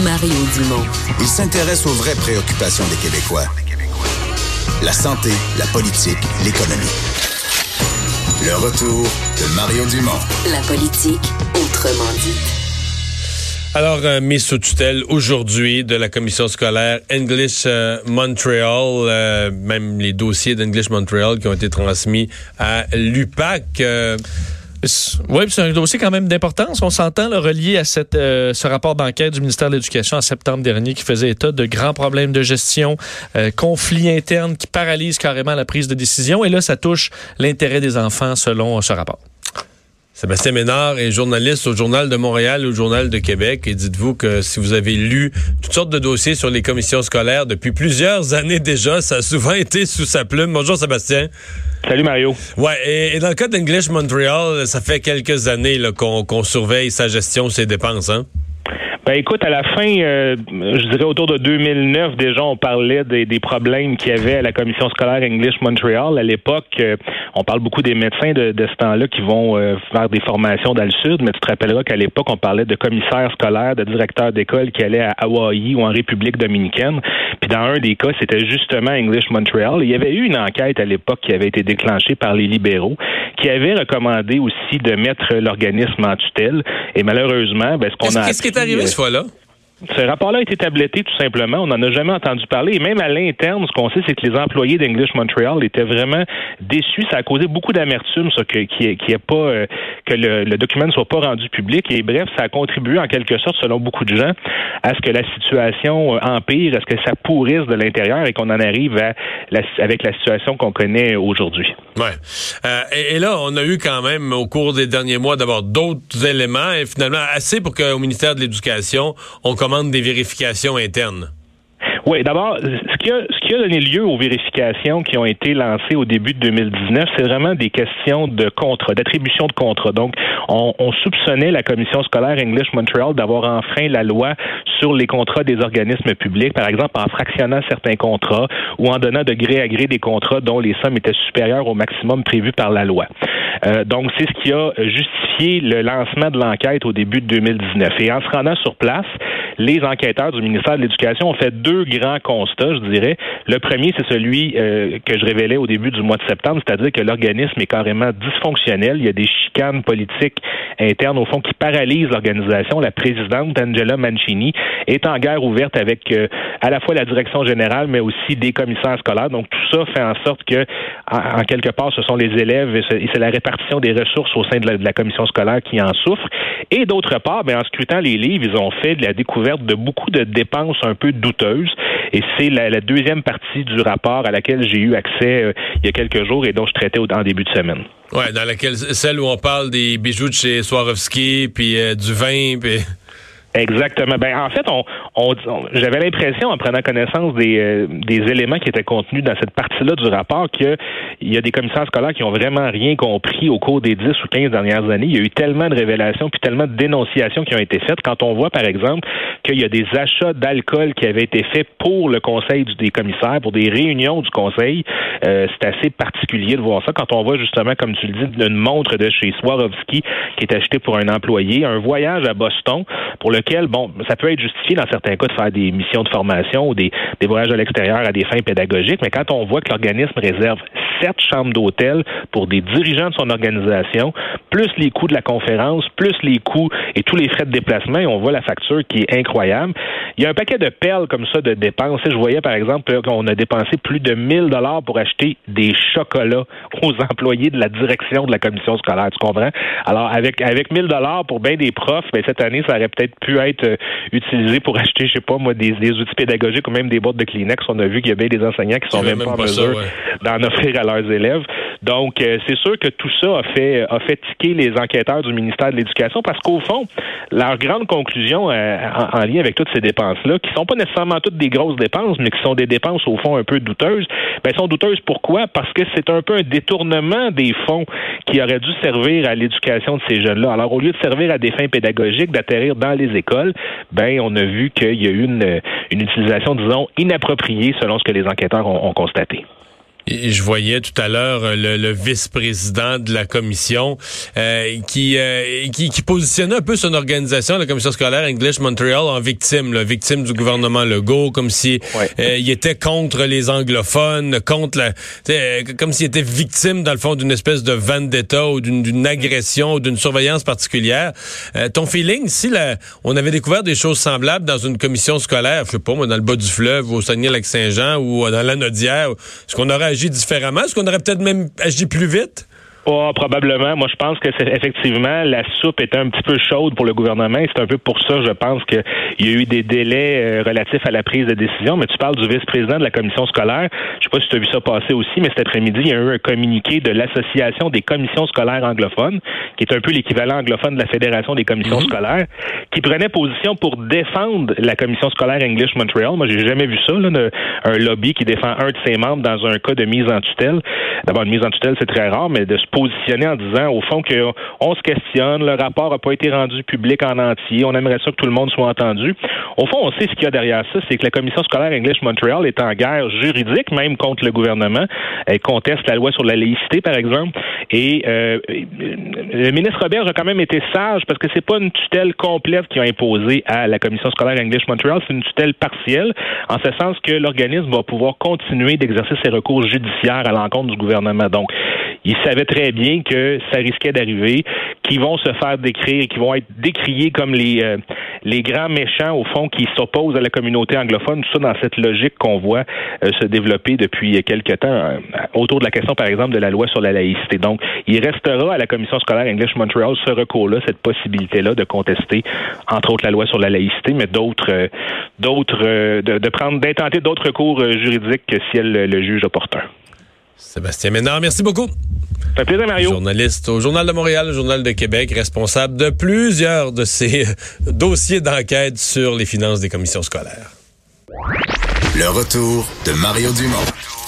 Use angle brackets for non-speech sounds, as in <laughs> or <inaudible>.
Mario Dumont. Il s'intéresse aux vraies préoccupations des Québécois. La santé, la politique, l'économie. Le retour de Mario Dumont. La politique, autrement dit. Alors, euh, mise sous tutelle aujourd'hui de la commission scolaire English euh, Montreal, euh, même les dossiers d'English Montreal qui ont été transmis à l'UPAC. Euh, oui, c'est un dossier quand même d'importance. On s'entend le relié à cette, euh, ce rapport d'enquête du ministère de l'Éducation en septembre dernier qui faisait état de grands problèmes de gestion, euh, conflits internes qui paralysent carrément la prise de décision. Et là, ça touche l'intérêt des enfants selon ce rapport. Sébastien Ménard est journaliste au Journal de Montréal, au Journal de Québec. Et dites-vous que si vous avez lu toutes sortes de dossiers sur les commissions scolaires depuis plusieurs années déjà, ça a souvent été sous sa plume. Bonjour Sébastien. Salut Mario. Ouais, et, et dans le cas d'English Montreal, ça fait quelques années qu'on surveille sa gestion, ses dépenses, hein? Ben écoute, à la fin, euh, je dirais autour de 2009, déjà, on parlait des, des problèmes qu'il y avait à la commission scolaire English Montreal. À l'époque, euh, on parle beaucoup des médecins de, de ce temps-là qui vont euh, faire des formations dans le sud, mais tu te rappelleras qu'à l'époque, on parlait de commissaires scolaires, de directeurs d'école qui allaient à Hawaï ou en République dominicaine. Puis dans un des cas, c'était justement English Montreal. Il y avait eu une enquête à l'époque qui avait été déclenchée par les libéraux, qui avait recommandé aussi de mettre l'organisme en tutelle. Et malheureusement, ben, ce qu'on a Qu'est-ce qui est arrivé cette fois-là? Ce rapport-là a été tabletté tout simplement. On n'en a jamais entendu parler. Et même à l'interne, ce qu'on sait, c'est que les employés d'English Montreal étaient vraiment déçus. Ça a causé beaucoup d'amertume, ça, que, qui pas, euh, que le, le, document ne soit pas rendu public. Et bref, ça a contribué en quelque sorte, selon beaucoup de gens, à ce que la situation euh, empire, à ce que ça pourrisse de l'intérieur et qu'on en arrive à la, avec la situation qu'on connaît aujourd'hui. Ouais. Euh, et, et, là, on a eu quand même au cours des derniers mois d'abord d'autres éléments et finalement assez pour qu'au ministère de l'Éducation, on commence des vérifications internes. Oui, d'abord, ce qui, a, ce qui a donné lieu aux vérifications qui ont été lancées au début de 2019, c'est vraiment des questions de contrat, d'attribution de contrat. Donc, on, on, soupçonnait la commission scolaire English Montreal d'avoir enfreint la loi sur les contrats des organismes publics, par exemple en fractionnant certains contrats ou en donnant de gré à gré des contrats dont les sommes étaient supérieures au maximum prévu par la loi. Euh, donc, c'est ce qui a justifié le lancement de l'enquête au début de 2019. Et en se rendant sur place, les enquêteurs du ministère de l'Éducation ont fait deux grands constats, je dirais. Le premier, c'est celui euh, que je révélais au début du mois de septembre, c'est-à-dire que l'organisme est carrément dysfonctionnel. Il y a des chicanes politiques internes, au fond, qui paralysent l'organisation. La présidente, Angela Mancini, est en guerre ouverte avec euh, à la fois la direction générale, mais aussi des commissaires scolaires. Donc, tout ça fait en sorte que, en, quelque part, ce sont les élèves et c'est la répartition des ressources au sein de la, commission scolaire qui en souffre. Et d'autre part, ben, en scrutant les livres, ils ont fait de la découverte de beaucoup de dépenses un peu douteuses. Et c'est la, la, deuxième partie du rapport à laquelle j'ai eu accès euh, il y a quelques jours et dont je traitais au, en début de semaine. Ouais, dans laquelle celle où on parle des bijoux de chez Swarovski, puis euh, du vin, puis Exactement. Ben en fait, on, on, j'avais l'impression en prenant connaissance des, euh, des éléments qui étaient contenus dans cette partie-là du rapport qu'il y a des commissaires scolaires qui ont vraiment rien compris au cours des 10 ou 15 dernières années. Il y a eu tellement de révélations puis tellement de dénonciations qui ont été faites. Quand on voit, par exemple, qu'il y a des achats d'alcool qui avaient été faits pour le conseil des commissaires, pour des réunions du conseil, euh, c'est assez particulier de voir ça. Quand on voit justement, comme tu le dis, une montre de chez Swarovski qui est achetée pour un employé, un voyage à Boston pour le bon, ça peut être justifié dans certains cas de faire des missions de formation ou des, des voyages à l'extérieur à des fins pédagogiques, mais quand on voit que l'organisme réserve sept chambres d'hôtel pour des dirigeants de son organisation, plus les coûts de la conférence, plus les coûts et tous les frais de déplacement, on voit la facture qui est incroyable. Il y a un paquet de perles comme ça de dépenses. Je voyais par exemple qu'on a dépensé plus de 1000 dollars pour acheter des chocolats aux employés de la direction de la commission scolaire. Tu comprends? Alors avec avec 1000 dollars pour bien des profs, ben, cette année ça aurait peut-être pu être euh, utilisé pour acheter, je sais pas moi, des, des, outils pédagogiques ou même des boîtes de Kleenex. On a vu qu'il y a bien des enseignants qui sont même, même, pas en mesure ouais. d'en offrir à leurs élèves. Donc euh, c'est sûr que tout ça a fait a fait tiquer les enquêteurs du ministère de l'Éducation parce qu'au fond, leur grande conclusion euh, en, en lien avec toutes ces dépenses là qui sont pas nécessairement toutes des grosses dépenses, mais qui sont des dépenses au fond un peu douteuses, ben sont douteuses pourquoi? Parce que c'est un peu un détournement des fonds qui auraient dû servir à l'éducation de ces jeunes-là. Alors, au lieu de servir à des fins pédagogiques, d'atterrir dans les écoles, ben on a vu qu'il y a eu une, utilisation, disons, inappropriée selon ce que les enquêteurs ont constaté. Je voyais tout à l'heure euh, le, vice-président de la commission euh, qui, euh, qui, qui positionnait un peu son organisation, la commission scolaire English Montreal, en victime, là, victime du gouvernement Legault, comme si il était contre les anglophones, contre la, comme s'il était victime dans le fond d'une espèce de vendetta ou d'une agression ou d'une surveillance particulière. ton feeling, si la, on avait découvert des choses semblables dans une commission scolaire, je sais pas, moi, dans le bas du fleuve, au Saguenay-Lac-Saint-Jean ou dans la Nodière, est-ce qu'on aurait différemment? Est-ce qu'on aurait peut-être même agi plus vite? Oh, probablement. Moi, je pense que c'est effectivement la soupe était un petit peu chaude pour le gouvernement. C'est un peu pour ça, je pense qu'il y a eu des délais euh, relatifs à la prise de décision. Mais tu parles du vice-président de la commission scolaire. Je sais pas si tu as vu ça passer aussi, mais cet après-midi, il y a eu un communiqué de l'association des commissions scolaires anglophones, qui est un peu l'équivalent anglophone de la fédération des commissions mhm. scolaires, qui prenait position pour défendre la commission scolaire English Montreal. Moi, j'ai jamais vu ça, là, un lobby qui défend un de ses membres dans un cas de mise en tutelle. D'abord, une mise en tutelle, c'est très rare, mais de positionner en disant, au fond, qu'on se questionne, le rapport n'a pas été rendu public en entier, on aimerait ça que tout le monde soit entendu. Au fond, on sait ce qu'il y a derrière ça, c'est que la commission scolaire English Montreal est en guerre juridique, même contre le gouvernement. Elle conteste la loi sur la laïcité, par exemple. Et euh, le ministre Robert a quand même été sage parce que c'est pas une tutelle complète qui a imposé à la commission scolaire English Montreal, c'est une tutelle partielle, en ce sens que l'organisme va pouvoir continuer d'exercer ses recours judiciaires à l'encontre du gouvernement. Donc, il savait très bien que ça risquait d'arriver, qu'ils vont se faire décrire, qu'ils vont être décriés comme les euh, les grands méchants au fond qui s'opposent à la communauté anglophone, tout ça dans cette logique qu'on voit euh, se développer depuis quelque temps euh, autour de la question par exemple de la loi sur la laïcité. Donc, il restera à la commission scolaire English Montreal ce recours-là, cette possibilité-là de contester entre autres la loi sur la laïcité, mais d'autres d'autres de, prendre d'intenter d'autres recours juridiques si elle le juge opportun. Sébastien Ménard, merci beaucoup. Plaisir, Mario. Journaliste au Journal de Montréal, le Journal de Québec, responsable de plusieurs de ces <laughs> dossiers d'enquête sur les finances des commissions scolaires. Le retour de Mario Dumont.